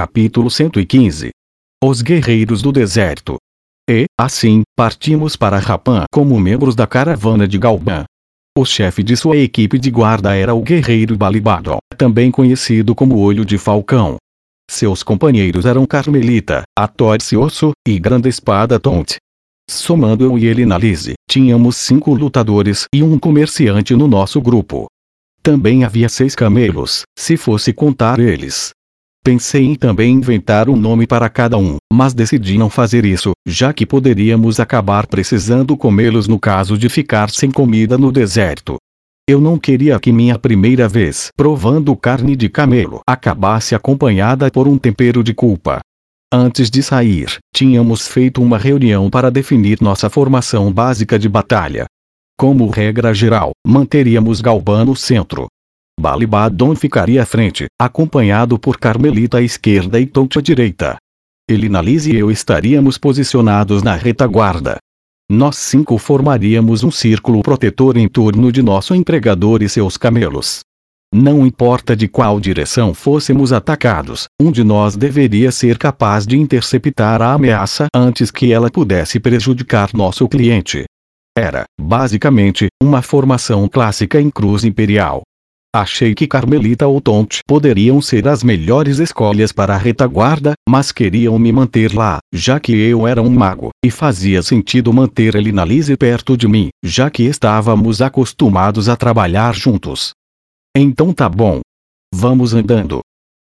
Capítulo 115 Os Guerreiros do Deserto. E, assim, partimos para Rapan como membros da caravana de Galban. O chefe de sua equipe de guarda era o guerreiro Balibadon, também conhecido como Olho de Falcão. Seus companheiros eram Carmelita, Atorcioso, e Grande Espada Tonte. Somando eu e ele na Lise, tínhamos cinco lutadores e um comerciante no nosso grupo. Também havia seis camelos, se fosse contar eles. Pensei em também inventar um nome para cada um, mas decidi não fazer isso, já que poderíamos acabar precisando comê-los no caso de ficar sem comida no deserto. Eu não queria que minha primeira vez provando carne de camelo acabasse acompanhada por um tempero de culpa. Antes de sair, tínhamos feito uma reunião para definir nossa formação básica de batalha. Como regra geral, manteríamos Galban no centro. Balibadon ficaria à frente, acompanhado por Carmelita à esquerda e Tonte à direita. Elinalise e eu estaríamos posicionados na retaguarda. Nós cinco formaríamos um círculo protetor em torno de nosso empregador e seus camelos. Não importa de qual direção fôssemos atacados, um de nós deveria ser capaz de interceptar a ameaça antes que ela pudesse prejudicar nosso cliente. Era, basicamente, uma formação clássica em cruz imperial. Achei que Carmelita ou Tonte poderiam ser as melhores escolhas para a retaguarda, mas queriam me manter lá, já que eu era um mago, e fazia sentido manter Elinalise perto de mim, já que estávamos acostumados a trabalhar juntos. Então tá bom. Vamos andando.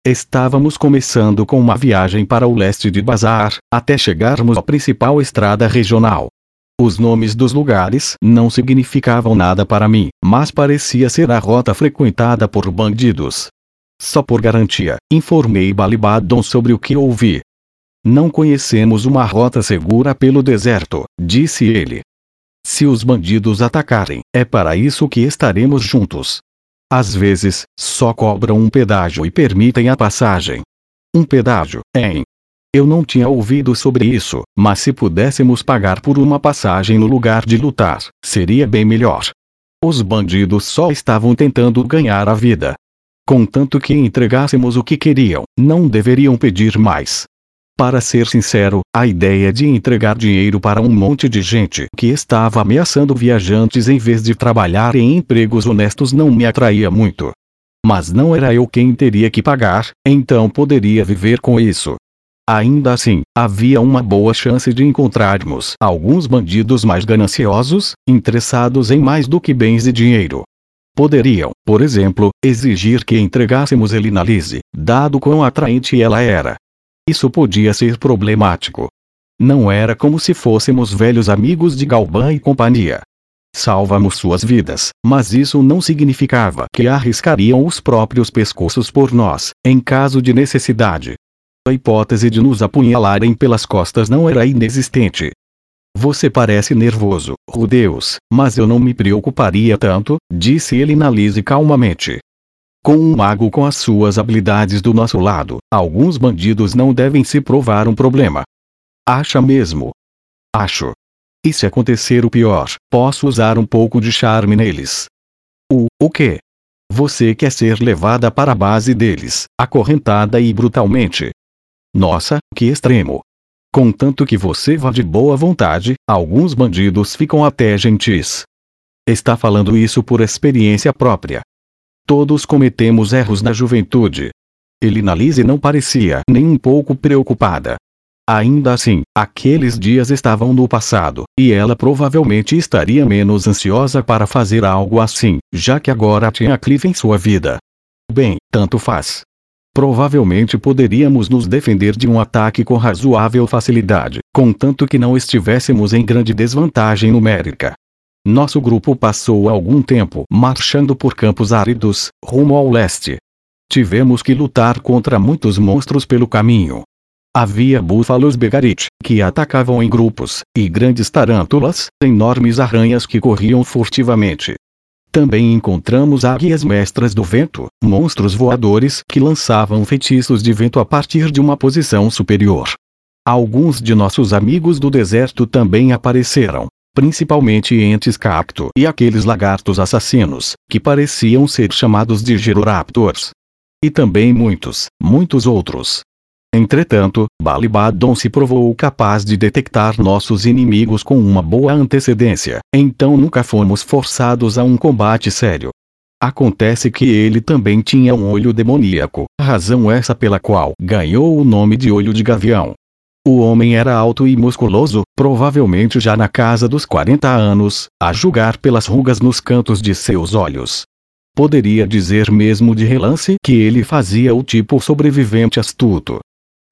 Estávamos começando com uma viagem para o leste de Bazar, até chegarmos à principal estrada regional. Os nomes dos lugares não significavam nada para mim, mas parecia ser a rota frequentada por bandidos. Só por garantia, informei Balibadon sobre o que ouvi. Não conhecemos uma rota segura pelo deserto, disse ele. Se os bandidos atacarem, é para isso que estaremos juntos. Às vezes, só cobram um pedágio e permitem a passagem. Um pedágio, hein? Eu não tinha ouvido sobre isso, mas se pudéssemos pagar por uma passagem no lugar de lutar, seria bem melhor. Os bandidos só estavam tentando ganhar a vida. Contanto que entregássemos o que queriam, não deveriam pedir mais. Para ser sincero, a ideia de entregar dinheiro para um monte de gente que estava ameaçando viajantes em vez de trabalhar em empregos honestos não me atraía muito. Mas não era eu quem teria que pagar, então poderia viver com isso. Ainda assim, havia uma boa chance de encontrarmos alguns bandidos mais gananciosos, interessados em mais do que bens e dinheiro. Poderiam, por exemplo, exigir que entregássemos Elinalise, dado quão atraente ela era, isso podia ser problemático. Não era como se fôssemos velhos amigos de Galban e companhia. Salvamos suas vidas, mas isso não significava que arriscariam os próprios pescoços por nós, em caso de necessidade. A hipótese de nos apunhalarem pelas costas não era inexistente. Você parece nervoso, Rudeus, mas eu não me preocuparia tanto, disse ele na Lise calmamente. Com um mago com as suas habilidades do nosso lado, alguns bandidos não devem se provar um problema. Acha mesmo? Acho. E se acontecer o pior, posso usar um pouco de charme neles. O, o quê? Você quer ser levada para a base deles, acorrentada e brutalmente. Nossa, que extremo. Contanto que você vá de boa vontade, alguns bandidos ficam até gentis. Está falando isso por experiência própria. Todos cometemos erros na juventude. Elinalise não parecia nem um pouco preocupada. Ainda assim, aqueles dias estavam no passado, e ela provavelmente estaria menos ansiosa para fazer algo assim, já que agora tinha Cliff em sua vida. Bem, tanto faz. Provavelmente poderíamos nos defender de um ataque com razoável facilidade, contanto que não estivéssemos em grande desvantagem numérica. Nosso grupo passou algum tempo marchando por campos áridos, rumo ao leste. Tivemos que lutar contra muitos monstros pelo caminho. Havia búfalos begarit, que atacavam em grupos, e grandes tarântulas, enormes arranhas que corriam furtivamente. Também encontramos águias mestras do vento, monstros voadores que lançavam feitiços de vento a partir de uma posição superior. Alguns de nossos amigos do deserto também apareceram, principalmente entes cacto e aqueles lagartos assassinos, que pareciam ser chamados de Giroraptors. E também muitos, muitos outros. Entretanto, Balibadon se provou capaz de detectar nossos inimigos com uma boa antecedência, então nunca fomos forçados a um combate sério. Acontece que ele também tinha um olho demoníaco, razão essa pela qual ganhou o nome de Olho de Gavião. O homem era alto e musculoso, provavelmente já na casa dos 40 anos, a julgar pelas rugas nos cantos de seus olhos. Poderia dizer mesmo de relance que ele fazia o tipo sobrevivente astuto.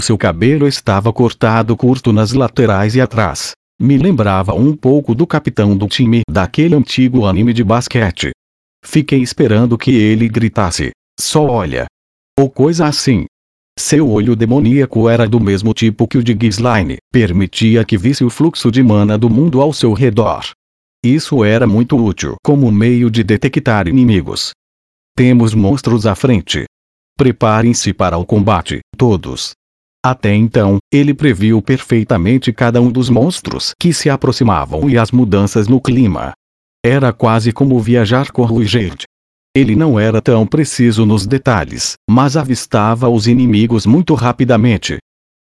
Seu cabelo estava cortado curto nas laterais e atrás. Me lembrava um pouco do capitão do time daquele antigo anime de basquete. Fiquei esperando que ele gritasse: Só olha! Ou coisa assim. Seu olho demoníaco era do mesmo tipo que o de Ghislaine, permitia que visse o fluxo de mana do mundo ao seu redor. Isso era muito útil como meio de detectar inimigos. Temos monstros à frente. Preparem-se para o combate, todos. Até então, ele previu perfeitamente cada um dos monstros que se aproximavam e as mudanças no clima. Era quase como viajar com Ruigerd. Ele não era tão preciso nos detalhes, mas avistava os inimigos muito rapidamente.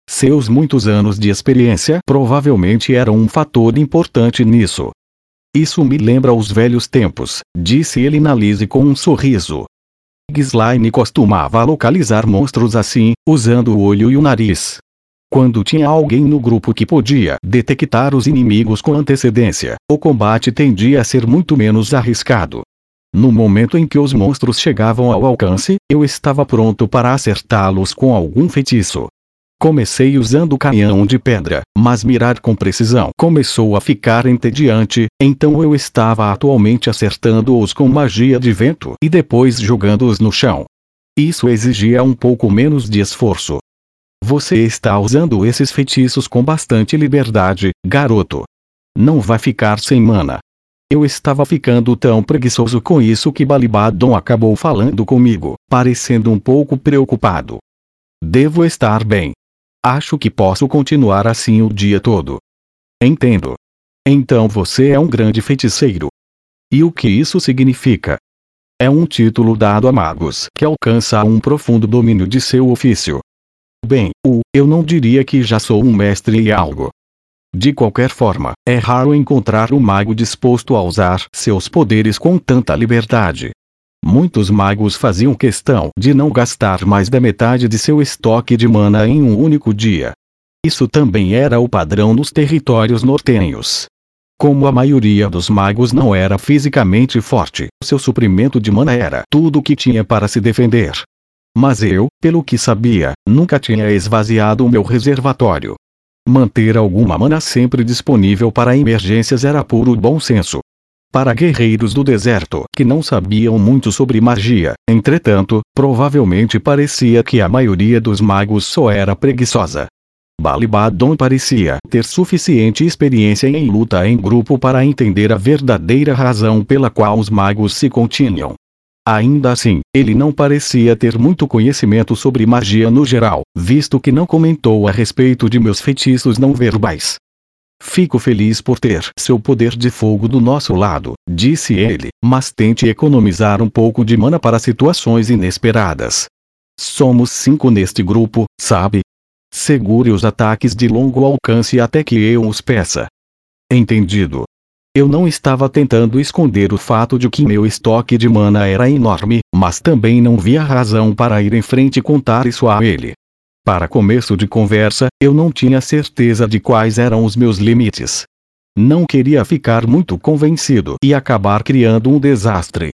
Seus muitos anos de experiência provavelmente eram um fator importante nisso. Isso me lembra os velhos tempos, disse ele na Lise com um sorriso. Ghislaine costumava localizar monstros assim, usando o olho e o nariz. Quando tinha alguém no grupo que podia detectar os inimigos com antecedência, o combate tendia a ser muito menos arriscado. No momento em que os monstros chegavam ao alcance, eu estava pronto para acertá-los com algum feitiço. Comecei usando canhão de pedra, mas mirar com precisão começou a ficar entediante, então eu estava atualmente acertando-os com magia de vento e depois jogando-os no chão. Isso exigia um pouco menos de esforço. Você está usando esses feitiços com bastante liberdade, garoto. Não vai ficar sem mana. Eu estava ficando tão preguiçoso com isso que Balibadon acabou falando comigo, parecendo um pouco preocupado. Devo estar bem. Acho que posso continuar assim o dia todo. Entendo. Então você é um grande feiticeiro. E o que isso significa? É um título dado a magos que alcança um profundo domínio de seu ofício. Bem, o eu não diria que já sou um mestre em algo. De qualquer forma, é raro encontrar um mago disposto a usar seus poderes com tanta liberdade. Muitos magos faziam questão de não gastar mais da metade de seu estoque de mana em um único dia. Isso também era o padrão nos territórios nortenhos. Como a maioria dos magos não era fisicamente forte, seu suprimento de mana era tudo o que tinha para se defender. Mas eu, pelo que sabia, nunca tinha esvaziado o meu reservatório. Manter alguma mana sempre disponível para emergências era puro bom senso para guerreiros do deserto que não sabiam muito sobre magia. Entretanto, provavelmente parecia que a maioria dos magos só era preguiçosa. Balibadon parecia ter suficiente experiência em luta em grupo para entender a verdadeira razão pela qual os magos se continham. Ainda assim, ele não parecia ter muito conhecimento sobre magia no geral, visto que não comentou a respeito de meus feitiços não verbais. Fico feliz por ter seu poder de fogo do nosso lado, disse ele, mas tente economizar um pouco de mana para situações inesperadas. Somos cinco neste grupo, sabe? Segure os ataques de longo alcance até que eu os peça. Entendido. Eu não estava tentando esconder o fato de que meu estoque de mana era enorme, mas também não via razão para ir em frente e contar isso a ele. Para começo de conversa, eu não tinha certeza de quais eram os meus limites. Não queria ficar muito convencido e acabar criando um desastre.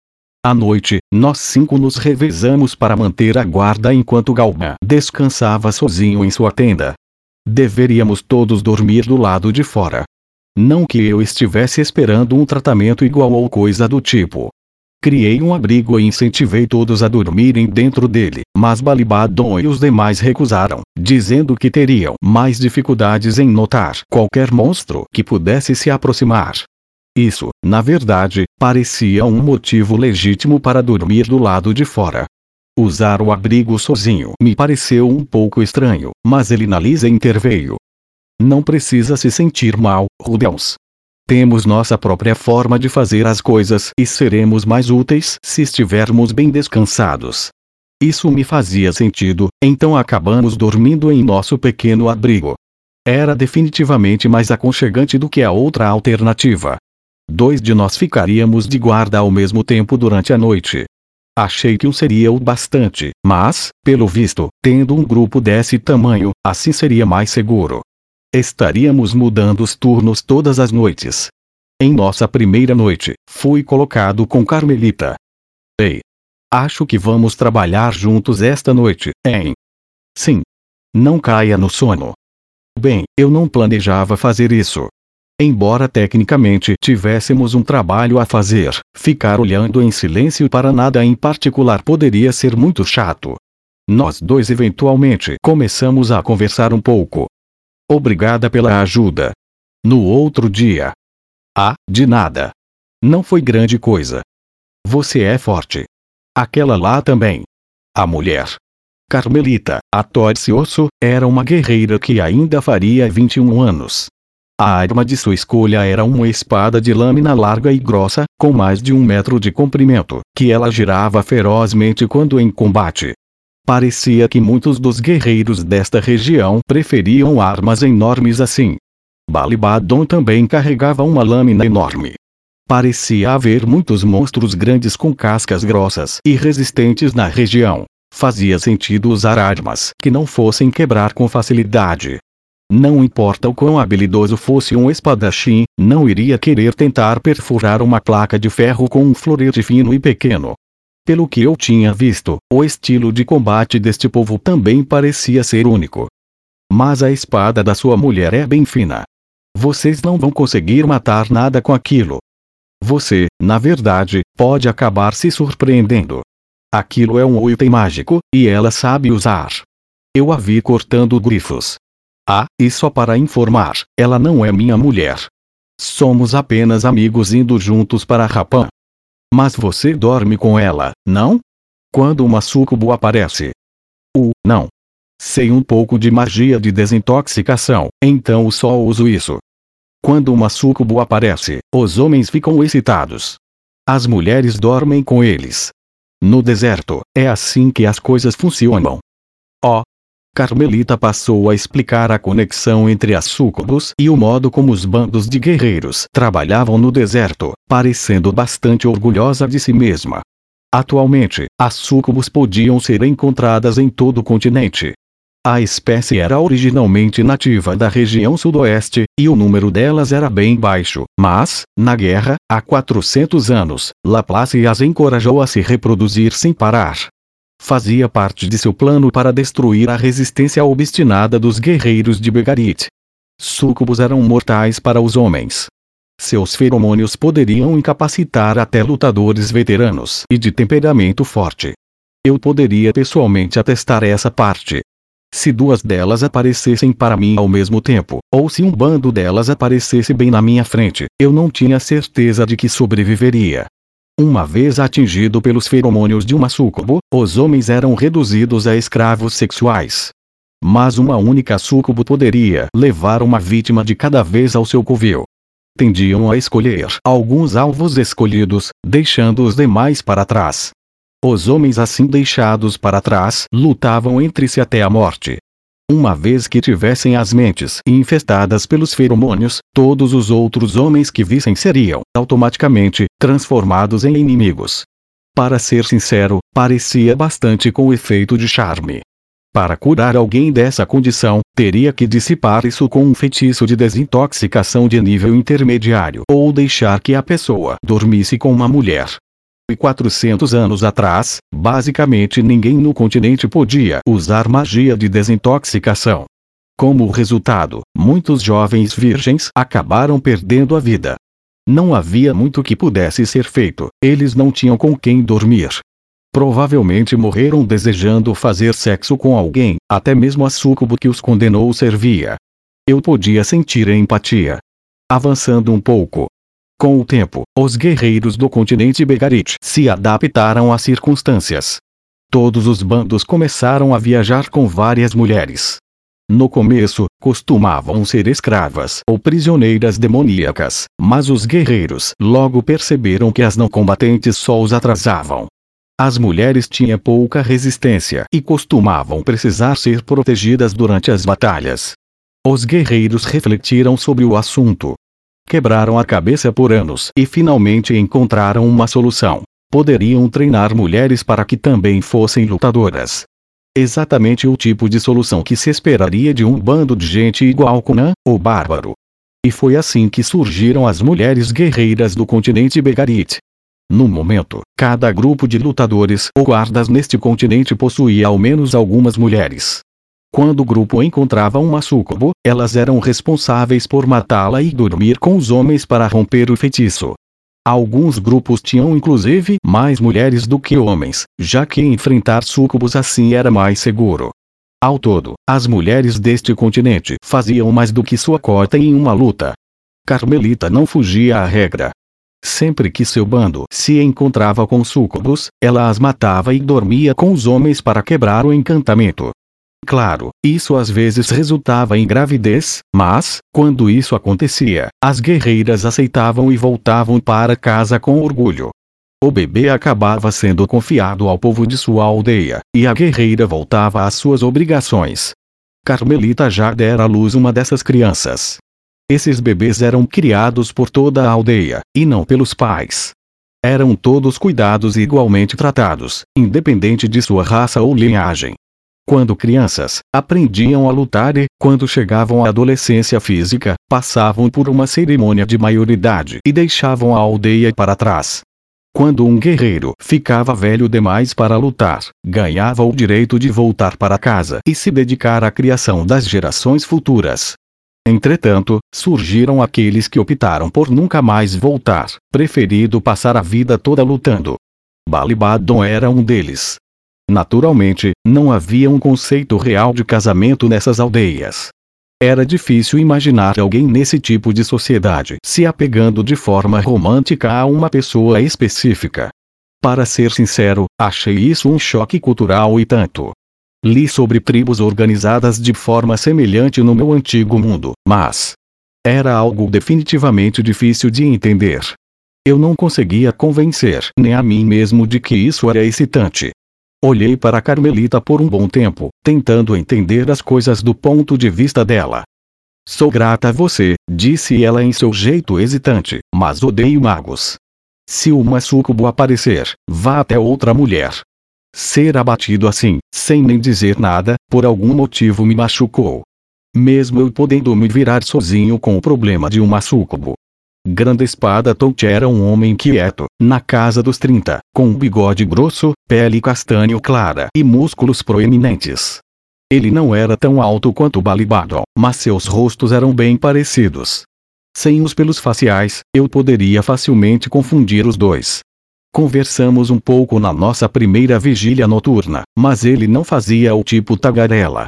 À noite, nós cinco nos revezamos para manter a guarda enquanto Galban descansava sozinho em sua tenda. Deveríamos todos dormir do lado de fora. Não que eu estivesse esperando um tratamento igual ou coisa do tipo. Criei um abrigo e incentivei todos a dormirem dentro dele, mas Balibadon e os demais recusaram, dizendo que teriam mais dificuldades em notar qualquer monstro que pudesse se aproximar. Isso, na verdade, parecia um motivo legítimo para dormir do lado de fora. Usar o abrigo sozinho me pareceu um pouco estranho, mas ele Lisa interveio. Não precisa se sentir mal, Rudels. Temos nossa própria forma de fazer as coisas e seremos mais úteis se estivermos bem descansados. Isso me fazia sentido, então acabamos dormindo em nosso pequeno abrigo. Era definitivamente mais aconchegante do que a outra alternativa. Dois de nós ficaríamos de guarda ao mesmo tempo durante a noite. Achei que um seria o bastante, mas, pelo visto, tendo um grupo desse tamanho, assim seria mais seguro. Estaríamos mudando os turnos todas as noites. Em nossa primeira noite, fui colocado com Carmelita. Ei! Acho que vamos trabalhar juntos esta noite, hein? Sim. Não caia no sono. Bem, eu não planejava fazer isso. Embora tecnicamente tivéssemos um trabalho a fazer, ficar olhando em silêncio para nada em particular poderia ser muito chato. Nós dois eventualmente começamos a conversar um pouco. Obrigada pela ajuda. No outro dia. Ah, de nada. Não foi grande coisa. Você é forte. Aquela lá também. A mulher. Carmelita, a Torcioso, era uma guerreira que ainda faria 21 anos. A arma de sua escolha era uma espada de lâmina larga e grossa, com mais de um metro de comprimento, que ela girava ferozmente quando em combate. Parecia que muitos dos guerreiros desta região preferiam armas enormes assim. Balibadon também carregava uma lâmina enorme. Parecia haver muitos monstros grandes com cascas grossas e resistentes na região. Fazia sentido usar armas que não fossem quebrar com facilidade, não importa o quão habilidoso fosse um espadachim, não iria querer tentar perfurar uma placa de ferro com um florete fino e pequeno. Pelo que eu tinha visto, o estilo de combate deste povo também parecia ser único. Mas a espada da sua mulher é bem fina. Vocês não vão conseguir matar nada com aquilo. Você, na verdade, pode acabar se surpreendendo. Aquilo é um item mágico, e ela sabe usar. Eu a vi cortando grifos. Ah, e só para informar, ela não é minha mulher. Somos apenas amigos indo juntos para Rapan. Mas você dorme com ela, não? Quando uma sucubo aparece. Uh, não. Sei um pouco de magia de desintoxicação, então só uso isso. Quando uma sucubo aparece, os homens ficam excitados. As mulheres dormem com eles. No deserto, é assim que as coisas funcionam. Oh, Carmelita passou a explicar a conexão entre as súcubos e o modo como os bandos de guerreiros trabalhavam no deserto, parecendo bastante orgulhosa de si mesma. Atualmente, as súcubos podiam ser encontradas em todo o continente. A espécie era originalmente nativa da região sudoeste, e o número delas era bem baixo, mas, na guerra, há 400 anos, Laplace as encorajou a se reproduzir sem parar, fazia parte de seu plano para destruir a resistência obstinada dos guerreiros de Begarit. Súcubos eram mortais para os homens. Seus feromônios poderiam incapacitar até lutadores veteranos e de temperamento forte. Eu poderia pessoalmente atestar essa parte. Se duas delas aparecessem para mim ao mesmo tempo, ou se um bando delas aparecesse bem na minha frente, eu não tinha certeza de que sobreviveria. Uma vez atingido pelos feromônios de uma súcubo, os homens eram reduzidos a escravos sexuais. Mas uma única súcubo poderia levar uma vítima de cada vez ao seu covil. Tendiam a escolher alguns alvos escolhidos, deixando os demais para trás. Os homens assim deixados para trás lutavam entre si até a morte. Uma vez que tivessem as mentes infestadas pelos feromônios, todos os outros homens que vissem seriam, automaticamente, transformados em inimigos. Para ser sincero, parecia bastante com o efeito de charme. Para curar alguém dessa condição, teria que dissipar isso com um feitiço de desintoxicação de nível intermediário ou deixar que a pessoa dormisse com uma mulher, e 400 anos atrás, basicamente ninguém no continente podia usar magia de desintoxicação. Como resultado, muitos jovens virgens acabaram perdendo a vida. Não havia muito que pudesse ser feito, eles não tinham com quem dormir. Provavelmente morreram desejando fazer sexo com alguém, até mesmo a súcubo que os condenou servia. Eu podia sentir empatia. Avançando um pouco, com o tempo, os guerreiros do continente Begarit se adaptaram às circunstâncias. Todos os bandos começaram a viajar com várias mulheres. No começo, costumavam ser escravas ou prisioneiras demoníacas, mas os guerreiros logo perceberam que as não combatentes só os atrasavam. As mulheres tinham pouca resistência e costumavam precisar ser protegidas durante as batalhas. Os guerreiros refletiram sobre o assunto. Quebraram a cabeça por anos e finalmente encontraram uma solução. Poderiam treinar mulheres para que também fossem lutadoras. Exatamente o tipo de solução que se esperaria de um bando de gente igual Conan, o bárbaro. E foi assim que surgiram as mulheres guerreiras do continente Begarit. No momento, cada grupo de lutadores ou guardas neste continente possuía ao menos algumas mulheres. Quando o grupo encontrava uma sucubo, elas eram responsáveis por matá-la e dormir com os homens para romper o feitiço. Alguns grupos tinham inclusive mais mulheres do que homens, já que enfrentar sucubos assim era mais seguro. Ao todo, as mulheres deste continente faziam mais do que sua cota em uma luta. Carmelita não fugia à regra. Sempre que seu bando se encontrava com sucubos, ela as matava e dormia com os homens para quebrar o encantamento. Claro, isso às vezes resultava em gravidez, mas, quando isso acontecia, as guerreiras aceitavam e voltavam para casa com orgulho. O bebê acabava sendo confiado ao povo de sua aldeia, e a guerreira voltava às suas obrigações. Carmelita já dera à luz uma dessas crianças. Esses bebês eram criados por toda a aldeia, e não pelos pais. Eram todos cuidados e igualmente tratados, independente de sua raça ou linhagem. Quando crianças, aprendiam a lutar e, quando chegavam à adolescência física, passavam por uma cerimônia de maioridade e deixavam a aldeia para trás. Quando um guerreiro ficava velho demais para lutar, ganhava o direito de voltar para casa e se dedicar à criação das gerações futuras. Entretanto, surgiram aqueles que optaram por nunca mais voltar, preferindo passar a vida toda lutando. Balibadon era um deles. Naturalmente, não havia um conceito real de casamento nessas aldeias. Era difícil imaginar alguém nesse tipo de sociedade se apegando de forma romântica a uma pessoa específica. Para ser sincero, achei isso um choque cultural e tanto. Li sobre tribos organizadas de forma semelhante no meu antigo mundo, mas era algo definitivamente difícil de entender. Eu não conseguia convencer nem a mim mesmo de que isso era excitante. Olhei para Carmelita por um bom tempo, tentando entender as coisas do ponto de vista dela. Sou grata a você, disse ela em seu jeito hesitante, mas odeio magos. Se uma sucubo aparecer, vá até outra mulher. Ser abatido assim, sem nem dizer nada, por algum motivo me machucou. Mesmo eu podendo me virar sozinho com o problema de uma sucubo, Grande Espada Touch era um homem quieto, na casa dos 30, com um bigode grosso, pele castanho clara e músculos proeminentes. Ele não era tão alto quanto Balibadon, mas seus rostos eram bem parecidos. Sem os pelos faciais, eu poderia facilmente confundir os dois. Conversamos um pouco na nossa primeira vigília noturna, mas ele não fazia o tipo tagarela.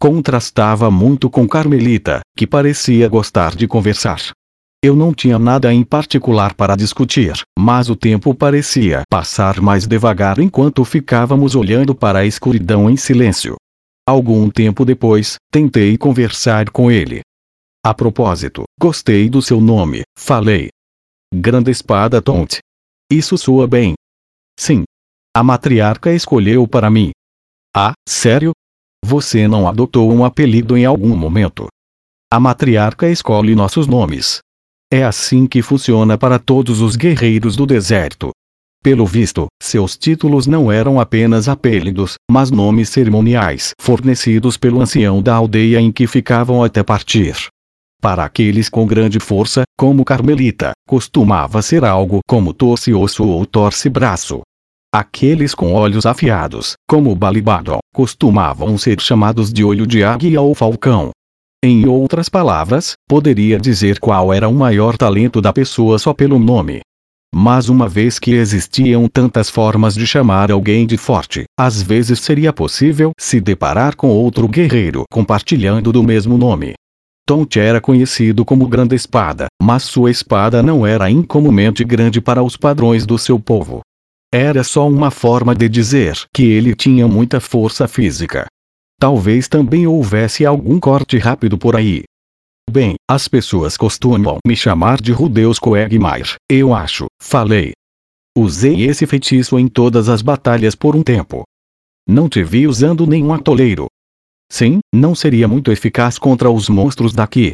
Contrastava muito com Carmelita, que parecia gostar de conversar. Eu não tinha nada em particular para discutir, mas o tempo parecia passar mais devagar enquanto ficávamos olhando para a escuridão em silêncio. Algum tempo depois, tentei conversar com ele. A propósito, gostei do seu nome, falei. Grande Espada Tonte. Isso soa bem. Sim. A matriarca escolheu para mim. Ah, sério? Você não adotou um apelido em algum momento? A matriarca escolhe nossos nomes, é assim que funciona para todos os guerreiros do deserto. Pelo visto, seus títulos não eram apenas apelidos, mas nomes cerimoniais fornecidos pelo ancião da aldeia em que ficavam até partir. Para aqueles com grande força, como Carmelita, costumava ser algo como torce-osso ou torce-braço. Aqueles com olhos afiados, como Balibadon, costumavam ser chamados de olho de águia ou falcão, em outras palavras, poderia dizer qual era o maior talento da pessoa só pelo nome. Mas uma vez que existiam tantas formas de chamar alguém de forte, às vezes seria possível se deparar com outro guerreiro compartilhando do mesmo nome. Tonte era conhecido como Grande Espada, mas sua espada não era incomumente grande para os padrões do seu povo. Era só uma forma de dizer que ele tinha muita força física. Talvez também houvesse algum corte rápido por aí. Bem, as pessoas costumam me chamar de Rudeus Coegmaier, eu acho, falei. Usei esse feitiço em todas as batalhas por um tempo. Não te vi usando nenhum atoleiro. Sim, não seria muito eficaz contra os monstros daqui.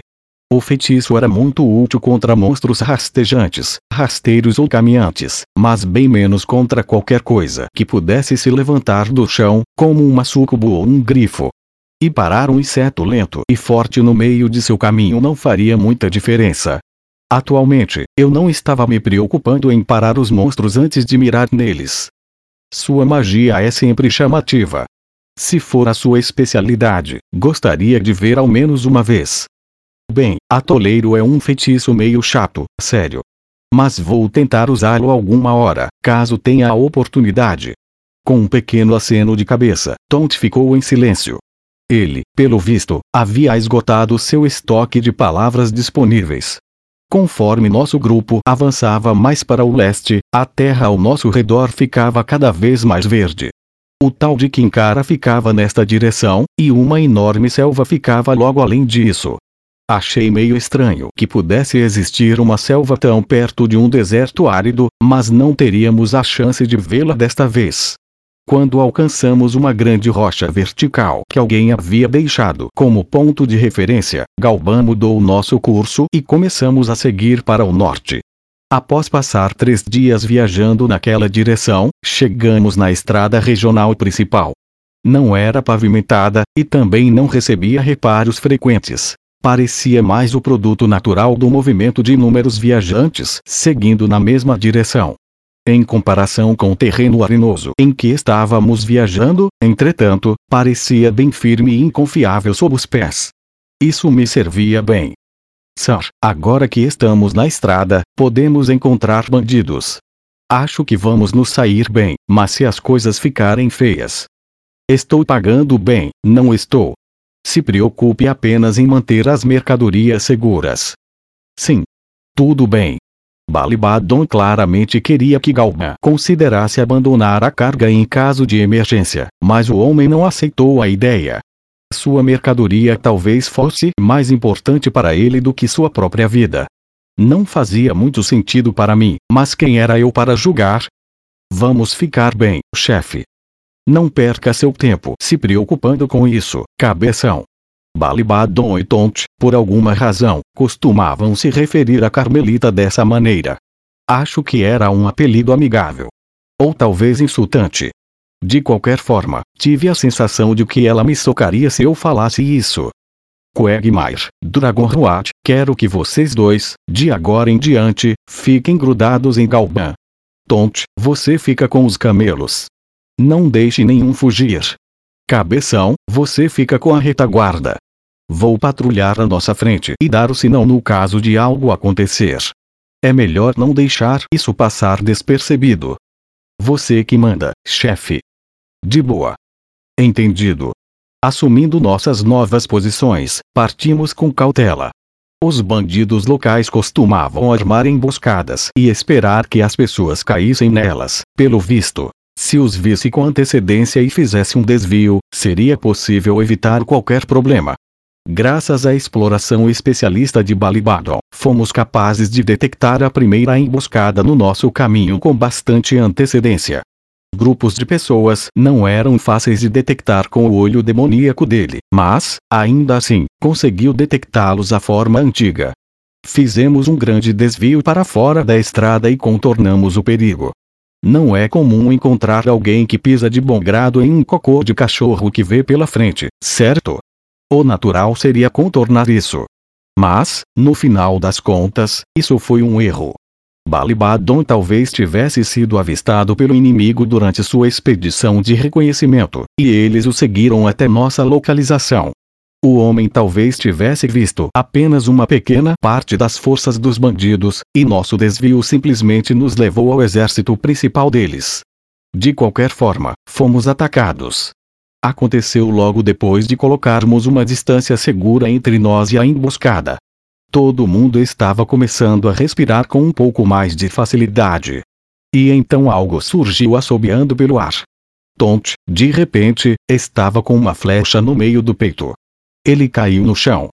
O feitiço era muito útil contra monstros rastejantes, rasteiros ou caminhantes, mas bem menos contra qualquer coisa que pudesse se levantar do chão, como uma sucubo ou um grifo. E parar um inseto lento e forte no meio de seu caminho não faria muita diferença. Atualmente, eu não estava me preocupando em parar os monstros antes de mirar neles. Sua magia é sempre chamativa. Se for a sua especialidade, gostaria de ver ao menos uma vez. Bem, atoleiro é um feitiço meio chato, sério. Mas vou tentar usá-lo alguma hora, caso tenha a oportunidade. Com um pequeno aceno de cabeça, Tont ficou em silêncio. Ele, pelo visto, havia esgotado seu estoque de palavras disponíveis. Conforme nosso grupo avançava mais para o leste, a terra ao nosso redor ficava cada vez mais verde. O tal de Kinkara ficava nesta direção, e uma enorme selva ficava logo além disso. Achei meio estranho que pudesse existir uma selva tão perto de um deserto árido, mas não teríamos a chance de vê-la desta vez. Quando alcançamos uma grande rocha vertical que alguém havia deixado como ponto de referência, Galban mudou nosso curso e começamos a seguir para o norte. Após passar três dias viajando naquela direção, chegamos na estrada regional principal. Não era pavimentada, e também não recebia reparos frequentes parecia mais o produto natural do movimento de inúmeros viajantes seguindo na mesma direção. Em comparação com o terreno arenoso em que estávamos viajando, entretanto, parecia bem firme e inconfiável sob os pés. Isso me servia bem. Sir, agora que estamos na estrada, podemos encontrar bandidos. Acho que vamos nos sair bem, mas se as coisas ficarem feias. Estou pagando bem, não estou. Se preocupe apenas em manter as mercadorias seguras. Sim. Tudo bem. Balibadon claramente queria que Galba considerasse abandonar a carga em caso de emergência, mas o homem não aceitou a ideia. Sua mercadoria talvez fosse mais importante para ele do que sua própria vida. Não fazia muito sentido para mim, mas quem era eu para julgar? Vamos ficar bem, chefe. Não perca seu tempo se preocupando com isso, cabeção. Balibadon e Tont, por alguma razão, costumavam se referir a Carmelita dessa maneira. Acho que era um apelido amigável. Ou talvez insultante. De qualquer forma, tive a sensação de que ela me socaria se eu falasse isso. Quagmire, Dragonroat, quero que vocês dois, de agora em diante, fiquem grudados em Galban. Tont, você fica com os camelos. Não deixe nenhum fugir. Cabeção, você fica com a retaguarda. Vou patrulhar à nossa frente e dar o sinal no caso de algo acontecer. É melhor não deixar isso passar despercebido. Você que manda, chefe. De boa. Entendido. Assumindo nossas novas posições, partimos com cautela. Os bandidos locais costumavam armar emboscadas e esperar que as pessoas caíssem nelas, pelo visto. Se os visse com antecedência e fizesse um desvio, seria possível evitar qualquer problema. Graças à exploração especialista de Balibadon, fomos capazes de detectar a primeira emboscada no nosso caminho com bastante antecedência. Grupos de pessoas não eram fáceis de detectar com o olho demoníaco dele, mas, ainda assim, conseguiu detectá-los à forma antiga. Fizemos um grande desvio para fora da estrada e contornamos o perigo. Não é comum encontrar alguém que pisa de bom grado em um cocô de cachorro que vê pela frente, certo? O natural seria contornar isso. Mas, no final das contas, isso foi um erro. Balibadon talvez tivesse sido avistado pelo inimigo durante sua expedição de reconhecimento, e eles o seguiram até nossa localização. O homem talvez tivesse visto apenas uma pequena parte das forças dos bandidos, e nosso desvio simplesmente nos levou ao exército principal deles. De qualquer forma, fomos atacados. Aconteceu logo depois de colocarmos uma distância segura entre nós e a emboscada. Todo mundo estava começando a respirar com um pouco mais de facilidade. E então algo surgiu assobiando pelo ar. Tont, de repente, estava com uma flecha no meio do peito. Ele caiu no chão.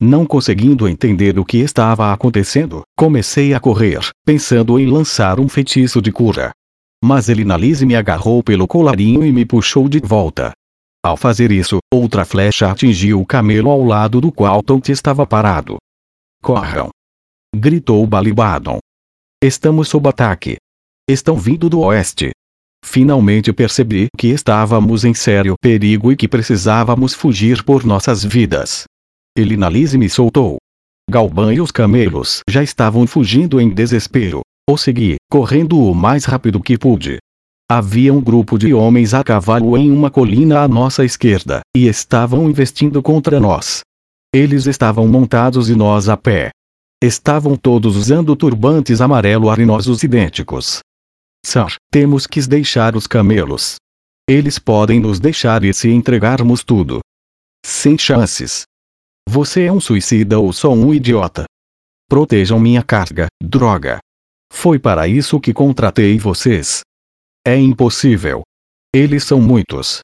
Não conseguindo entender o que estava acontecendo, comecei a correr, pensando em lançar um feitiço de cura. Mas Elinalise me agarrou pelo colarinho e me puxou de volta. Ao fazer isso, outra flecha atingiu o camelo ao lado do qual Tonte estava parado. Corram! Gritou Balibadon. Estamos sob ataque. Estão vindo do oeste. Finalmente percebi que estávamos em sério perigo e que precisávamos fugir por nossas vidas. Elinalise me soltou. Galban e os camelos já estavam fugindo em desespero. O segui, correndo o mais rápido que pude. Havia um grupo de homens a cavalo em uma colina à nossa esquerda, e estavam investindo contra nós. Eles estavam montados e nós a pé. Estavam todos usando turbantes amarelo-arenosos idênticos. Sir, temos que deixar os camelos. Eles podem nos deixar e se entregarmos tudo. Sem chances. Você é um suicida ou só um idiota? Protejam minha carga, droga. Foi para isso que contratei vocês. É impossível. Eles são muitos.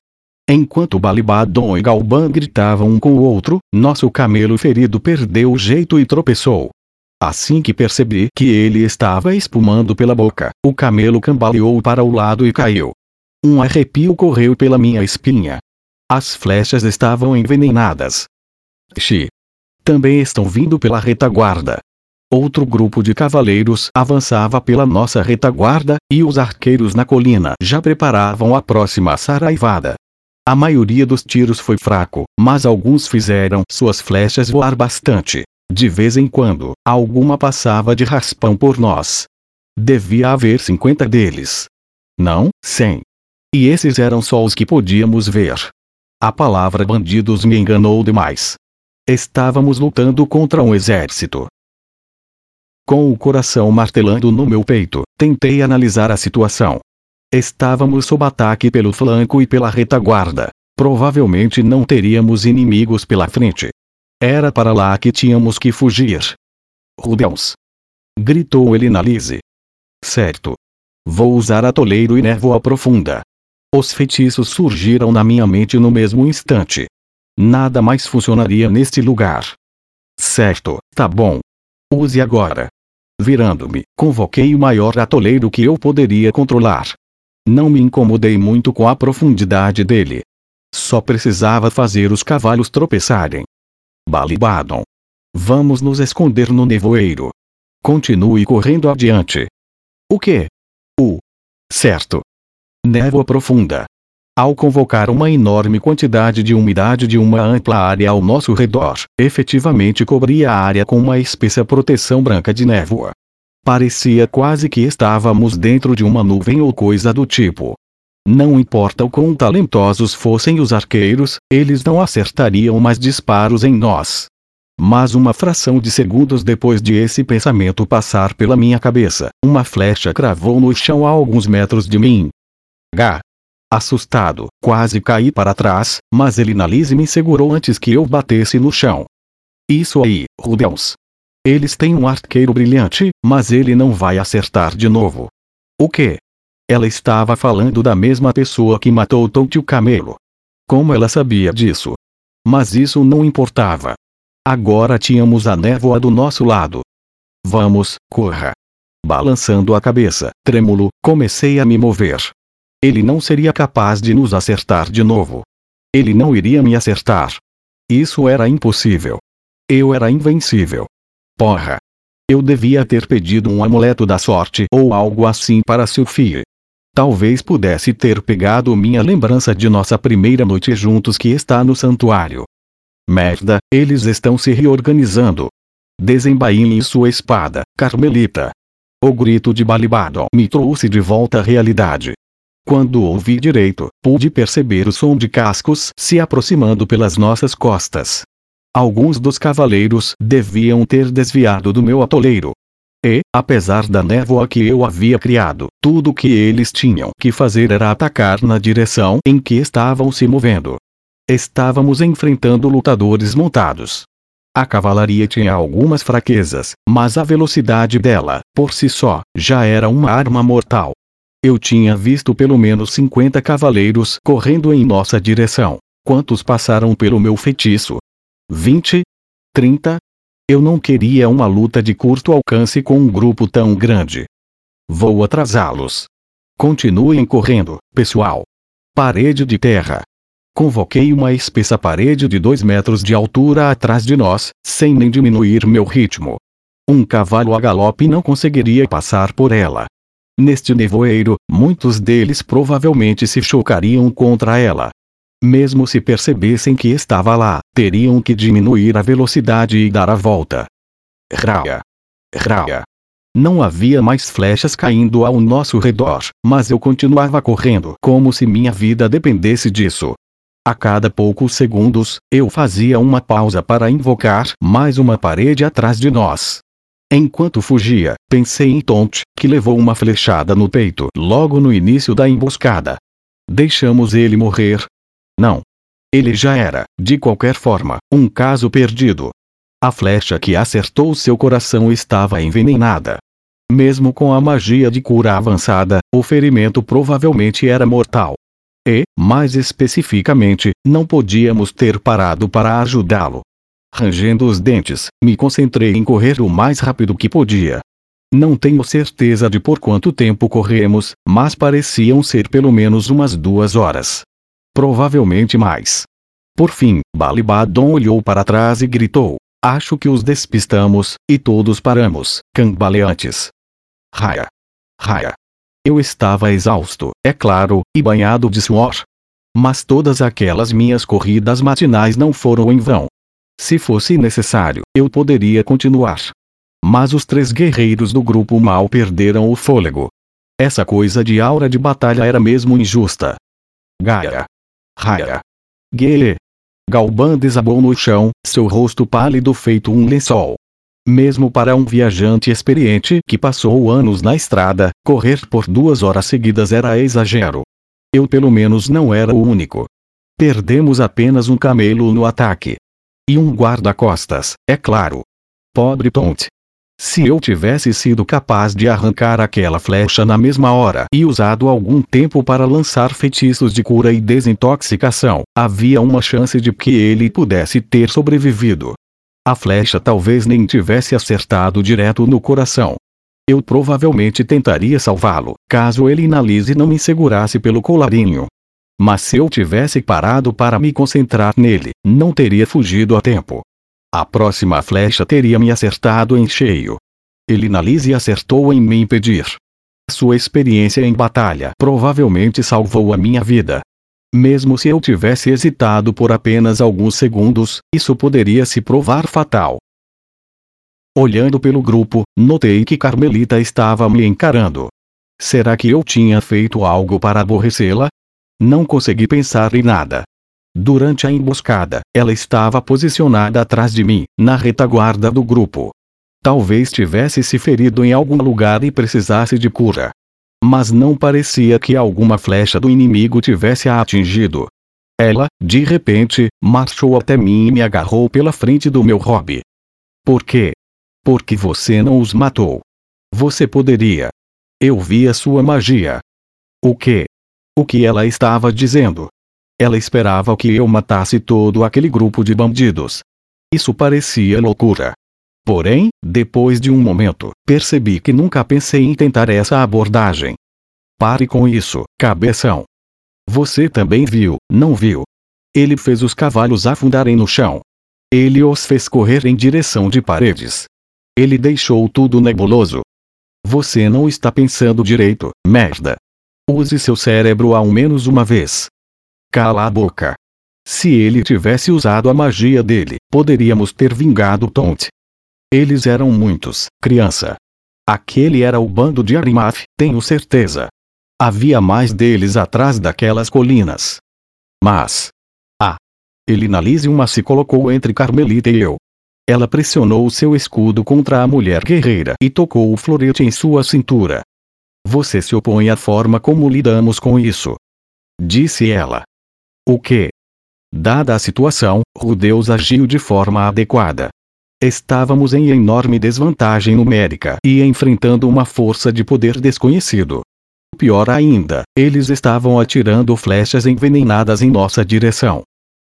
Enquanto Balibadon e Galban gritavam um com o outro, nosso camelo ferido perdeu o jeito e tropeçou. Assim que percebi que ele estava espumando pela boca, o camelo cambaleou para o lado e caiu. Um arrepio correu pela minha espinha. As flechas estavam envenenadas. Xi. Também estão vindo pela retaguarda. Outro grupo de cavaleiros avançava pela nossa retaguarda, e os arqueiros na colina já preparavam a próxima saraivada. A maioria dos tiros foi fraco, mas alguns fizeram suas flechas voar bastante. De vez em quando, alguma passava de raspão por nós. Devia haver 50 deles. Não, 100. E esses eram só os que podíamos ver. A palavra bandidos me enganou demais. Estávamos lutando contra um exército. Com o coração martelando no meu peito, tentei analisar a situação. Estávamos sob ataque pelo flanco e pela retaguarda. Provavelmente não teríamos inimigos pela frente. Era para lá que tínhamos que fugir. Rudeus! Gritou ele na Lise. Certo. Vou usar atoleiro e névoa profunda. Os feitiços surgiram na minha mente no mesmo instante. Nada mais funcionaria neste lugar. Certo, tá bom. Use agora. Virando-me, convoquei o maior atoleiro que eu poderia controlar. Não me incomodei muito com a profundidade dele. Só precisava fazer os cavalos tropeçarem. Balibadon. Vamos nos esconder no nevoeiro. Continue correndo adiante. O que? O. Certo. Névoa profunda. Ao convocar uma enorme quantidade de umidade de uma ampla área ao nosso redor, efetivamente cobria a área com uma espessa proteção branca de névoa. Parecia quase que estávamos dentro de uma nuvem ou coisa do tipo. Não importa o quão talentosos fossem os arqueiros, eles não acertariam mais disparos em nós. Mas uma fração de segundos depois de esse pensamento passar pela minha cabeça, uma flecha cravou no chão a alguns metros de mim. H. Assustado, quase caí para trás, mas Elinalise me segurou antes que eu batesse no chão. Isso aí, Rubens. Eles têm um arqueiro brilhante, mas ele não vai acertar de novo. O quê? Ela estava falando da mesma pessoa que matou Tonte o camelo. Como ela sabia disso? Mas isso não importava. Agora tínhamos a névoa do nosso lado. Vamos, corra. Balançando a cabeça, trêmulo, comecei a me mover. Ele não seria capaz de nos acertar de novo. Ele não iria me acertar. Isso era impossível. Eu era invencível. Porra! Eu devia ter pedido um amuleto da sorte ou algo assim para Sophie. Talvez pudesse ter pegado minha lembrança de nossa primeira noite juntos que está no santuário. Merda, eles estão se reorganizando. Desembainhe sua espada, Carmelita. O grito de Balibado me trouxe de volta à realidade. Quando ouvi direito, pude perceber o som de cascos se aproximando pelas nossas costas. Alguns dos cavaleiros deviam ter desviado do meu atoleiro, e, apesar da névoa que eu havia criado, tudo que eles tinham que fazer era atacar na direção em que estavam se movendo. Estávamos enfrentando lutadores montados. A cavalaria tinha algumas fraquezas, mas a velocidade dela, por si só, já era uma arma mortal. Eu tinha visto pelo menos 50 cavaleiros correndo em nossa direção. Quantos passaram pelo meu feitiço? 20? 30? Eu não queria uma luta de curto alcance com um grupo tão grande. Vou atrasá-los. Continuem correndo, pessoal. Parede de terra. Convoquei uma espessa parede de dois metros de altura atrás de nós, sem nem diminuir meu ritmo. Um cavalo a galope não conseguiria passar por ela. Neste nevoeiro, muitos deles provavelmente se chocariam contra ela. Mesmo se percebessem que estava lá, teriam que diminuir a velocidade e dar a volta. Raia. Raia. Não havia mais flechas caindo ao nosso redor, mas eu continuava correndo como se minha vida dependesse disso. A cada poucos segundos, eu fazia uma pausa para invocar mais uma parede atrás de nós. Enquanto fugia, pensei em Tont, que levou uma flechada no peito logo no início da emboscada. Deixamos ele morrer? Não. Ele já era, de qualquer forma, um caso perdido. A flecha que acertou seu coração estava envenenada. Mesmo com a magia de cura avançada, o ferimento provavelmente era mortal. E, mais especificamente, não podíamos ter parado para ajudá-lo. Rangendo os dentes, me concentrei em correr o mais rápido que podia. Não tenho certeza de por quanto tempo corremos, mas pareciam ser pelo menos umas duas horas. Provavelmente mais. Por fim, Balibadon olhou para trás e gritou: Acho que os despistamos, e todos paramos, cambaleantes. Raia. Raia. Eu estava exausto, é claro, e banhado de suor. Mas todas aquelas minhas corridas matinais não foram em vão. Se fosse necessário, eu poderia continuar. Mas os três guerreiros do grupo mal perderam o fôlego. Essa coisa de aura de batalha era mesmo injusta. Gaia. Raia. Guele. Galban desabou no chão, seu rosto pálido feito um lençol. Mesmo para um viajante experiente que passou anos na estrada, correr por duas horas seguidas era exagero. Eu pelo menos não era o único. Perdemos apenas um camelo no ataque. E um guarda-costas, é claro. Pobre Tont. Se eu tivesse sido capaz de arrancar aquela flecha na mesma hora e usado algum tempo para lançar feitiços de cura e desintoxicação, havia uma chance de que ele pudesse ter sobrevivido. A flecha talvez nem tivesse acertado direto no coração. Eu provavelmente tentaria salvá-lo, caso ele Lise não me segurasse pelo colarinho. Mas se eu tivesse parado para me concentrar nele, não teria fugido a tempo. A próxima flecha teria me acertado em cheio. Ele Lise acertou em me impedir. Sua experiência em batalha provavelmente salvou a minha vida, mesmo se eu tivesse hesitado por apenas alguns segundos, isso poderia se provar fatal. Olhando pelo grupo, notei que Carmelita estava me encarando. Será que eu tinha feito algo para aborrecê-la? Não consegui pensar em nada. Durante a emboscada, ela estava posicionada atrás de mim, na retaguarda do grupo. Talvez tivesse se ferido em algum lugar e precisasse de cura mas não parecia que alguma flecha do inimigo tivesse a atingido. Ela, de repente, marchou até mim e me agarrou pela frente do meu hobby. Por quê? Porque você não os matou. Você poderia. Eu vi a sua magia. O quê? O que ela estava dizendo? Ela esperava que eu matasse todo aquele grupo de bandidos. Isso parecia loucura. Porém, depois de um momento, percebi que nunca pensei em tentar essa abordagem. Pare com isso, cabeção. Você também viu, não viu? Ele fez os cavalos afundarem no chão. Ele os fez correr em direção de paredes. Ele deixou tudo nebuloso. Você não está pensando direito, merda. Use seu cérebro ao menos uma vez. Cala a boca. Se ele tivesse usado a magia dele, poderíamos ter vingado Tont. Eles eram muitos, criança. Aquele era o bando de Arimath, tenho certeza. Havia mais deles atrás daquelas colinas. Mas. Ah! Elinalise uma se colocou entre Carmelita e eu. Ela pressionou seu escudo contra a mulher guerreira e tocou o florete em sua cintura. Você se opõe à forma como lidamos com isso. Disse ela. O que? Dada a situação, Rudeus agiu de forma adequada. Estávamos em enorme desvantagem numérica e enfrentando uma força de poder desconhecido. Pior ainda, eles estavam atirando flechas envenenadas em nossa direção.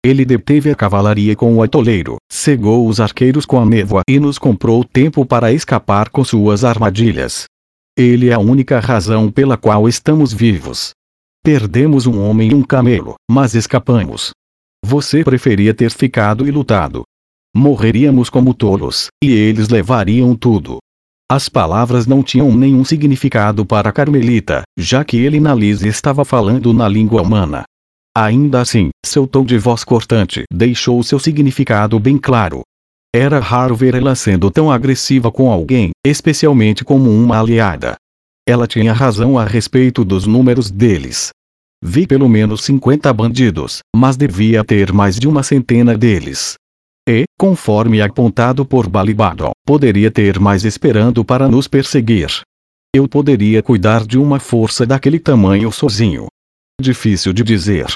Ele deteve a cavalaria com o atoleiro, cegou os arqueiros com a névoa e nos comprou tempo para escapar com suas armadilhas. Ele é a única razão pela qual estamos vivos. Perdemos um homem e um camelo, mas escapamos. Você preferia ter ficado e lutado. Morreríamos como tolos, e eles levariam tudo. As palavras não tinham nenhum significado para Carmelita, já que ele na Liz estava falando na língua humana. Ainda assim, seu tom de voz cortante deixou seu significado bem claro. Era raro ver ela sendo tão agressiva com alguém, especialmente como uma aliada. Ela tinha razão a respeito dos números deles. Vi pelo menos 50 bandidos, mas devia ter mais de uma centena deles. E, conforme apontado por Balibadon, poderia ter mais esperando para nos perseguir. Eu poderia cuidar de uma força daquele tamanho sozinho. Difícil de dizer.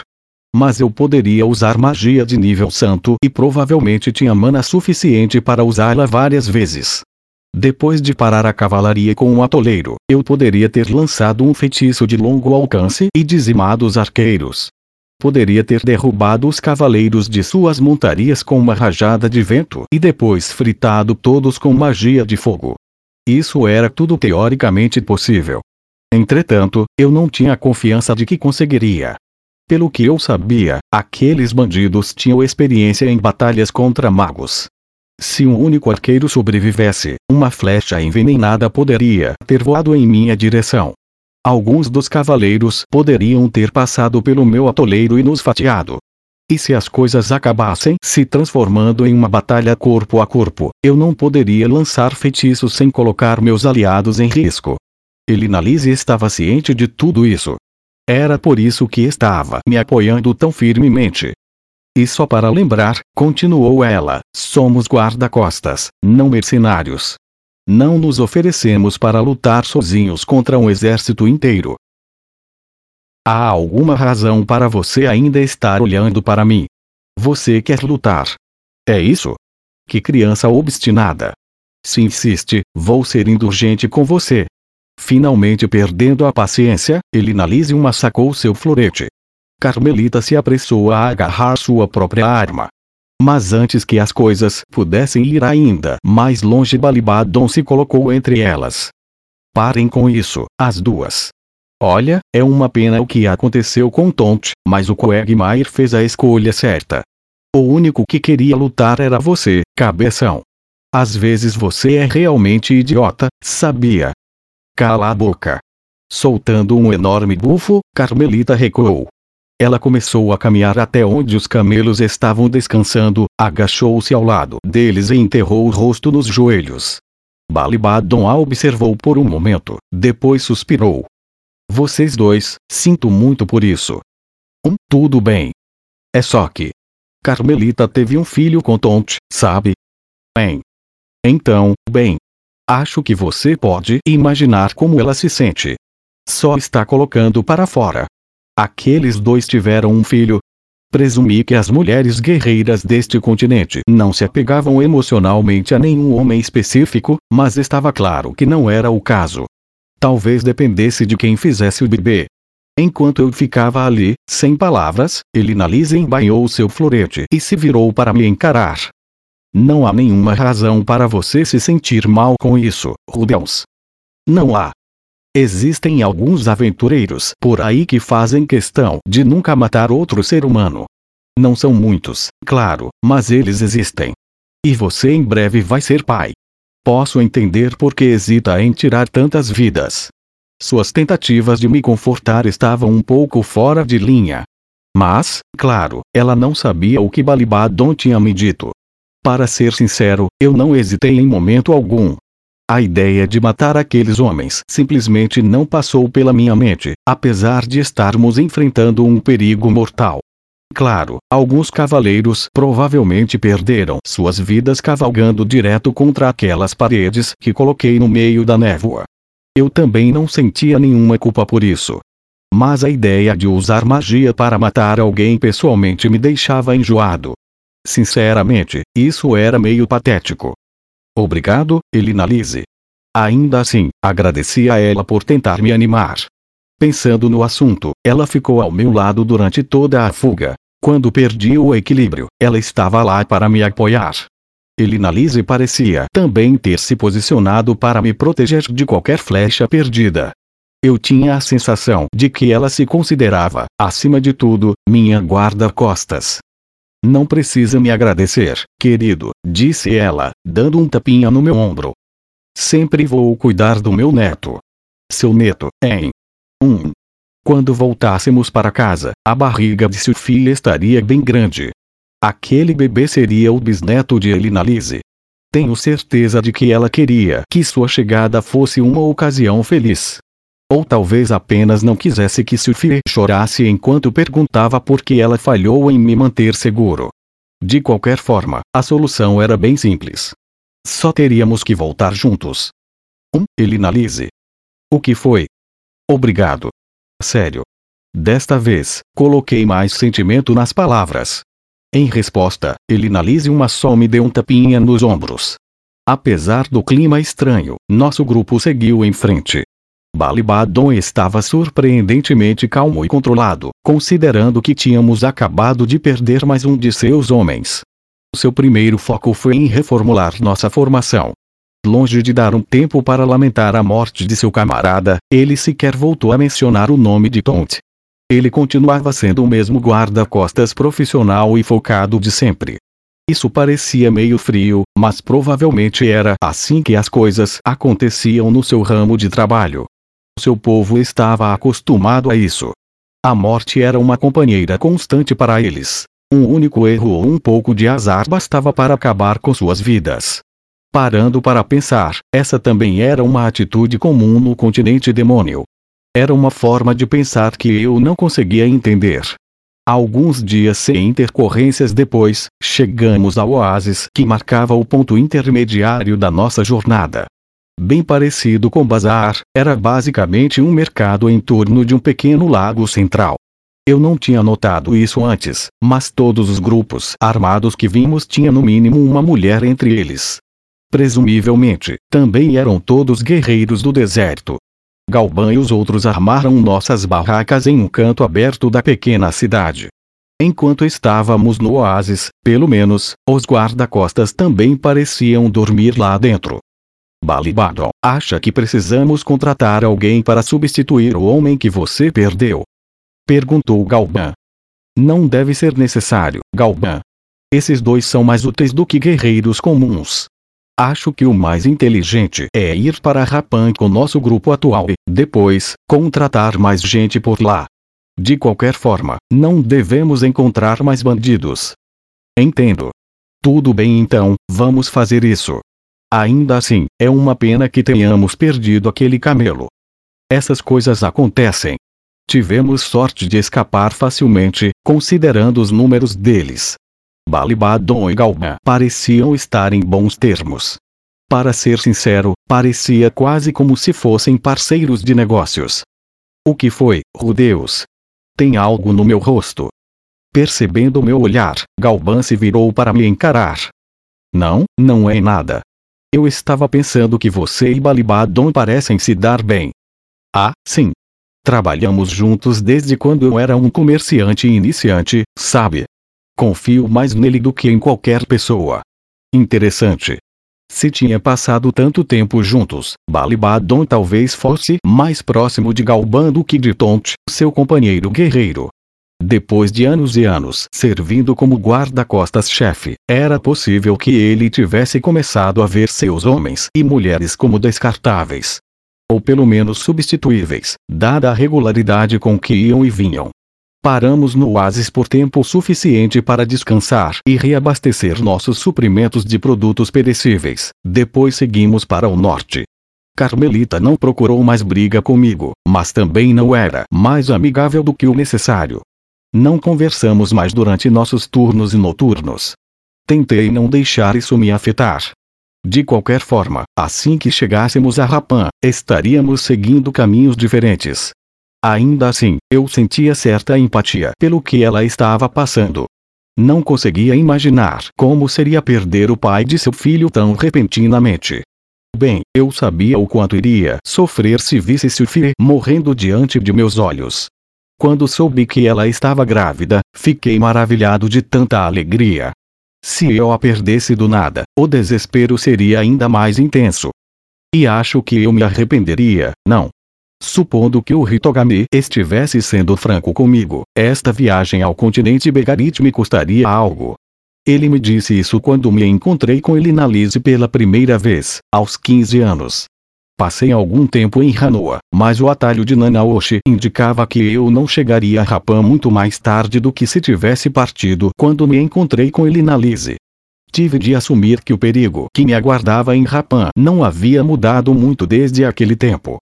Mas eu poderia usar magia de nível santo e provavelmente tinha mana suficiente para usá-la várias vezes. Depois de parar a cavalaria com um atoleiro, eu poderia ter lançado um feitiço de longo alcance e dizimado os arqueiros poderia ter derrubado os cavaleiros de suas montarias com uma rajada de vento e depois fritado todos com magia de fogo. Isso era tudo teoricamente possível. Entretanto, eu não tinha confiança de que conseguiria. Pelo que eu sabia, aqueles bandidos tinham experiência em batalhas contra magos. Se um único arqueiro sobrevivesse, uma flecha envenenada poderia ter voado em minha direção. Alguns dos cavaleiros poderiam ter passado pelo meu atoleiro e nos fatiado. E se as coisas acabassem se transformando em uma batalha corpo a corpo, eu não poderia lançar feitiços sem colocar meus aliados em risco. Elinalise estava ciente de tudo isso. Era por isso que estava me apoiando tão firmemente. E só para lembrar, continuou ela, somos guarda-costas, não mercenários. Não nos oferecemos para lutar sozinhos contra um exército inteiro. Há alguma razão para você ainda estar olhando para mim? Você quer lutar? É isso? Que criança obstinada! Se insiste, vou ser indulgente com você. Finalmente perdendo a paciência, Elinalise uma sacou seu florete. Carmelita se apressou a agarrar sua própria arma. Mas antes que as coisas pudessem ir ainda mais longe Balibadon se colocou entre elas. Parem com isso, as duas. Olha, é uma pena o que aconteceu com Tont, mas o Quagmire fez a escolha certa. O único que queria lutar era você, cabeção. Às vezes você é realmente idiota, sabia? Cala a boca. Soltando um enorme bufo, Carmelita recuou. Ela começou a caminhar até onde os camelos estavam descansando, agachou-se ao lado deles e enterrou o rosto nos joelhos. Balibadon a observou por um momento, depois suspirou. Vocês dois, sinto muito por isso. Um, tudo bem. É só que. Carmelita teve um filho com Tonte, sabe? Bem. Então, bem. Acho que você pode imaginar como ela se sente. Só está colocando para fora. Aqueles dois tiveram um filho. Presumi que as mulheres guerreiras deste continente não se apegavam emocionalmente a nenhum homem específico, mas estava claro que não era o caso. Talvez dependesse de quem fizesse o bebê. Enquanto eu ficava ali, sem palavras, ele Lise embainhou seu florete e se virou para me encarar. Não há nenhuma razão para você se sentir mal com isso, Rudels. Não há. Existem alguns aventureiros por aí que fazem questão de nunca matar outro ser humano. Não são muitos, claro, mas eles existem. E você em breve vai ser pai. Posso entender por que hesita em tirar tantas vidas. Suas tentativas de me confortar estavam um pouco fora de linha. Mas, claro, ela não sabia o que Balibadon tinha me dito. Para ser sincero, eu não hesitei em momento algum. A ideia de matar aqueles homens simplesmente não passou pela minha mente, apesar de estarmos enfrentando um perigo mortal. Claro, alguns cavaleiros provavelmente perderam suas vidas cavalgando direto contra aquelas paredes que coloquei no meio da névoa. Eu também não sentia nenhuma culpa por isso. Mas a ideia de usar magia para matar alguém pessoalmente me deixava enjoado. Sinceramente, isso era meio patético. Obrigado, Elinalise. Ainda assim, agradeci a ela por tentar me animar. Pensando no assunto, ela ficou ao meu lado durante toda a fuga. Quando perdi o equilíbrio, ela estava lá para me apoiar. Elinalise parecia também ter se posicionado para me proteger de qualquer flecha perdida. Eu tinha a sensação de que ela se considerava, acima de tudo, minha guarda-costas. Não precisa me agradecer, querido, disse ela, dando um tapinha no meu ombro. Sempre vou cuidar do meu neto. Seu neto, em. Um. Quando voltássemos para casa, a barriga de sua filha estaria bem grande. Aquele bebê seria o bisneto de Elinalise. Tenho certeza de que ela queria que sua chegada fosse uma ocasião feliz. Ou talvez apenas não quisesse que Sophie chorasse enquanto perguntava por que ela falhou em me manter seguro. De qualquer forma, a solução era bem simples. Só teríamos que voltar juntos. Um, Elinalise. O que foi? Obrigado. Sério. Desta vez, coloquei mais sentimento nas palavras. Em resposta, Elinalise uma só me deu um tapinha nos ombros. Apesar do clima estranho, nosso grupo seguiu em frente. Balibadon estava surpreendentemente calmo e controlado, considerando que tínhamos acabado de perder mais um de seus homens. Seu primeiro foco foi em reformular nossa formação. Longe de dar um tempo para lamentar a morte de seu camarada, ele sequer voltou a mencionar o nome de Tont. Ele continuava sendo o mesmo guarda-costas profissional e focado de sempre. Isso parecia meio frio, mas provavelmente era assim que as coisas aconteciam no seu ramo de trabalho. Seu povo estava acostumado a isso. A morte era uma companheira constante para eles. Um único erro ou um pouco de azar bastava para acabar com suas vidas. Parando para pensar, essa também era uma atitude comum no continente demônio. Era uma forma de pensar que eu não conseguia entender. Alguns dias sem intercorrências depois, chegamos ao oásis que marcava o ponto intermediário da nossa jornada bem parecido com bazar, era basicamente um mercado em torno de um pequeno lago central. Eu não tinha notado isso antes, mas todos os grupos armados que vimos tinham no mínimo uma mulher entre eles. Presumivelmente, também eram todos guerreiros do deserto. Galban e os outros armaram nossas barracas em um canto aberto da pequena cidade. Enquanto estávamos no oásis, pelo menos, os guarda-costas também pareciam dormir lá dentro. Balibadon, acha que precisamos contratar alguém para substituir o homem que você perdeu? Perguntou Galban. Não deve ser necessário, Galban. Esses dois são mais úteis do que guerreiros comuns. Acho que o mais inteligente é ir para Rapan com nosso grupo atual e, depois, contratar mais gente por lá. De qualquer forma, não devemos encontrar mais bandidos. Entendo. Tudo bem então, vamos fazer isso. Ainda assim, é uma pena que tenhamos perdido aquele camelo. Essas coisas acontecem. Tivemos sorte de escapar facilmente, considerando os números deles. Balibadon e Galban pareciam estar em bons termos. Para ser sincero, parecia quase como se fossem parceiros de negócios. O que foi, Rudeus? Tem algo no meu rosto. Percebendo meu olhar, Galban se virou para me encarar. Não, não é nada. Eu estava pensando que você e Balibadon parecem se dar bem. Ah, sim. Trabalhamos juntos desde quando eu era um comerciante iniciante, sabe? Confio mais nele do que em qualquer pessoa. Interessante. Se tinha passado tanto tempo juntos, Balibadon talvez fosse mais próximo de Galban do que de Tont, seu companheiro guerreiro. Depois de anos e anos servindo como guarda-costas-chefe, era possível que ele tivesse começado a ver seus homens e mulheres como descartáveis. Ou pelo menos substituíveis, dada a regularidade com que iam e vinham. Paramos no oásis por tempo suficiente para descansar e reabastecer nossos suprimentos de produtos perecíveis. Depois seguimos para o norte. Carmelita não procurou mais briga comigo, mas também não era mais amigável do que o necessário. Não conversamos mais durante nossos turnos e noturnos. Tentei não deixar isso me afetar. De qualquer forma, assim que chegássemos a Rapan, estaríamos seguindo caminhos diferentes. Ainda assim, eu sentia certa empatia pelo que ela estava passando. Não conseguia imaginar como seria perder o pai de seu filho tão repentinamente. Bem, eu sabia o quanto iria sofrer se visse Sophie morrendo diante de meus olhos. Quando soube que ela estava grávida, fiquei maravilhado de tanta alegria. Se eu a perdesse do nada, o desespero seria ainda mais intenso. E acho que eu me arrependeria, não. Supondo que o Hitogami estivesse sendo franco comigo, esta viagem ao continente Begarit me custaria algo. Ele me disse isso quando me encontrei com ele na Lise pela primeira vez, aos 15 anos. Passei algum tempo em Hanoa, mas o atalho de Nanaoshi indicava que eu não chegaria a Rapan muito mais tarde do que se tivesse partido quando me encontrei com ele na Lise. Tive de assumir que o perigo que me aguardava em Rapan não havia mudado muito desde aquele tempo.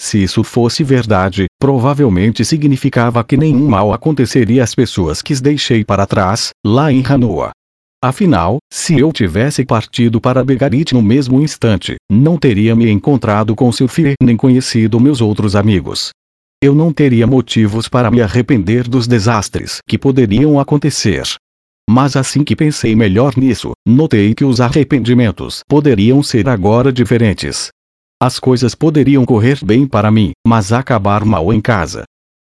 Se isso fosse verdade, provavelmente significava que nenhum mal aconteceria às pessoas que deixei para trás, lá em Hanoa. Afinal, se eu tivesse partido para Begarit no mesmo instante, não teria me encontrado com Sylphie nem conhecido meus outros amigos. Eu não teria motivos para me arrepender dos desastres que poderiam acontecer. Mas assim que pensei melhor nisso, notei que os arrependimentos poderiam ser agora diferentes. As coisas poderiam correr bem para mim, mas acabar mal em casa.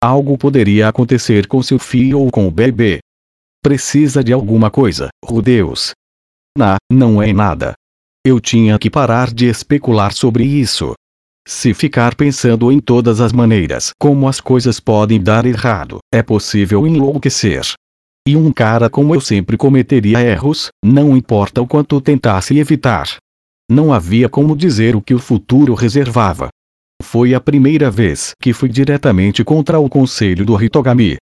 Algo poderia acontecer com Sylphie ou com o bebê, Precisa de alguma coisa, oh Deus. Na, não é nada. Eu tinha que parar de especular sobre isso. Se ficar pensando em todas as maneiras como as coisas podem dar errado, é possível enlouquecer. E um cara como eu sempre cometeria erros, não importa o quanto tentasse evitar. Não havia como dizer o que o futuro reservava. Foi a primeira vez que fui diretamente contra o conselho do Hitogami,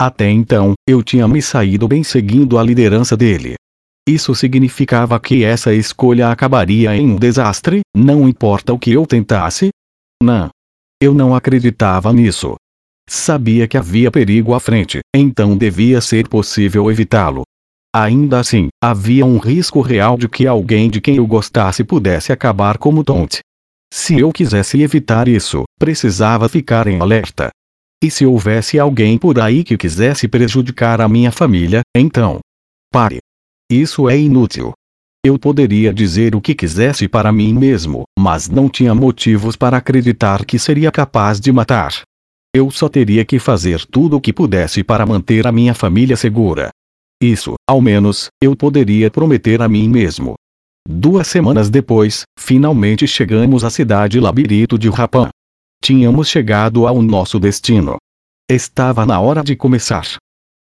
até então, eu tinha me saído bem seguindo a liderança dele. Isso significava que essa escolha acabaria em um desastre, não importa o que eu tentasse? Não. Eu não acreditava nisso. Sabia que havia perigo à frente, então devia ser possível evitá-lo. Ainda assim, havia um risco real de que alguém de quem eu gostasse pudesse acabar como Tont. Se eu quisesse evitar isso, precisava ficar em alerta. E se houvesse alguém por aí que quisesse prejudicar a minha família, então. Pare. Isso é inútil. Eu poderia dizer o que quisesse para mim mesmo, mas não tinha motivos para acreditar que seria capaz de matar. Eu só teria que fazer tudo o que pudesse para manter a minha família segura. Isso, ao menos, eu poderia prometer a mim mesmo. Duas semanas depois, finalmente chegamos à cidade labirinto de Rapan. Tínhamos chegado ao nosso destino. Estava na hora de começar.